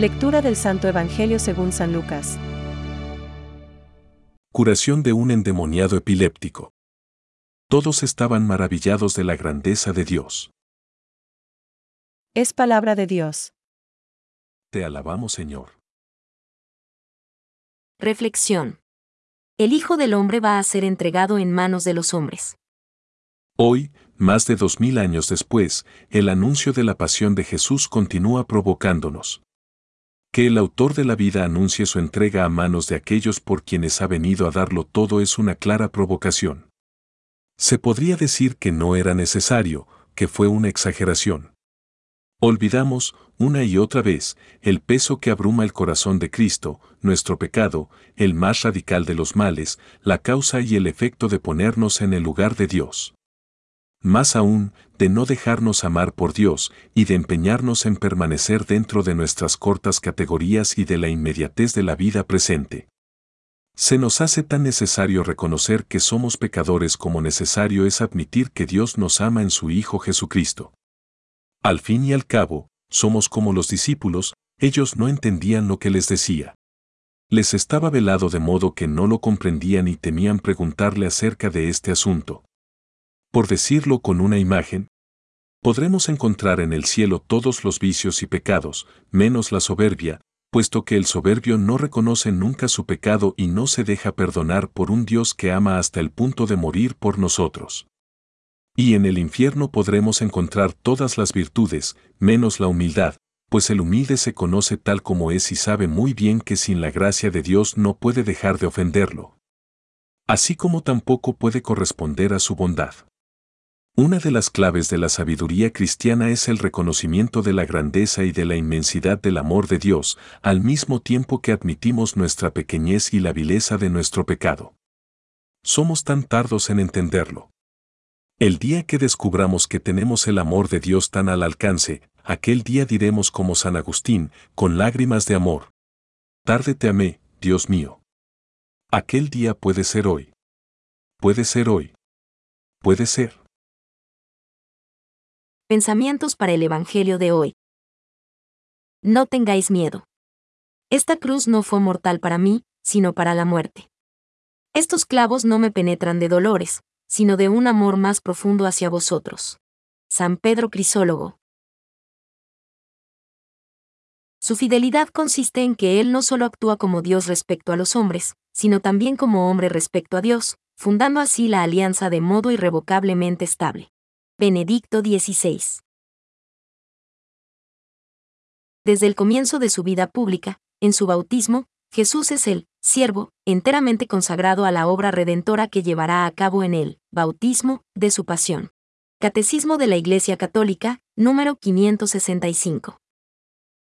Lectura del Santo Evangelio según San Lucas. Curación de un endemoniado epiléptico. Todos estaban maravillados de la grandeza de Dios. Es palabra de Dios. Te alabamos, Señor. Reflexión. El Hijo del Hombre va a ser entregado en manos de los hombres. Hoy, más de dos mil años después, el anuncio de la pasión de Jesús continúa provocándonos. Que el autor de la vida anuncie su entrega a manos de aquellos por quienes ha venido a darlo todo es una clara provocación. Se podría decir que no era necesario, que fue una exageración. Olvidamos, una y otra vez, el peso que abruma el corazón de Cristo, nuestro pecado, el más radical de los males, la causa y el efecto de ponernos en el lugar de Dios. Más aún, de no dejarnos amar por Dios y de empeñarnos en permanecer dentro de nuestras cortas categorías y de la inmediatez de la vida presente. Se nos hace tan necesario reconocer que somos pecadores como necesario es admitir que Dios nos ama en su Hijo Jesucristo. Al fin y al cabo, somos como los discípulos, ellos no entendían lo que les decía. Les estaba velado de modo que no lo comprendían y temían preguntarle acerca de este asunto. Por decirlo con una imagen, podremos encontrar en el cielo todos los vicios y pecados, menos la soberbia, puesto que el soberbio no reconoce nunca su pecado y no se deja perdonar por un Dios que ama hasta el punto de morir por nosotros. Y en el infierno podremos encontrar todas las virtudes, menos la humildad, pues el humilde se conoce tal como es y sabe muy bien que sin la gracia de Dios no puede dejar de ofenderlo. Así como tampoco puede corresponder a su bondad. Una de las claves de la sabiduría cristiana es el reconocimiento de la grandeza y de la inmensidad del amor de Dios, al mismo tiempo que admitimos nuestra pequeñez y la vileza de nuestro pecado. Somos tan tardos en entenderlo. El día que descubramos que tenemos el amor de Dios tan al alcance, aquel día diremos como San Agustín, con lágrimas de amor. Tarde te amé, Dios mío. Aquel día puede ser hoy. Puede ser hoy. Puede ser. Pensamientos para el Evangelio de hoy. No tengáis miedo. Esta cruz no fue mortal para mí, sino para la muerte. Estos clavos no me penetran de dolores, sino de un amor más profundo hacia vosotros. San Pedro Crisólogo. Su fidelidad consiste en que Él no solo actúa como Dios respecto a los hombres, sino también como hombre respecto a Dios, fundando así la alianza de modo irrevocablemente estable. Benedicto XVI. Desde el comienzo de su vida pública, en su bautismo, Jesús es el siervo, enteramente consagrado a la obra redentora que llevará a cabo en el bautismo de su pasión. Catecismo de la Iglesia Católica, número 565.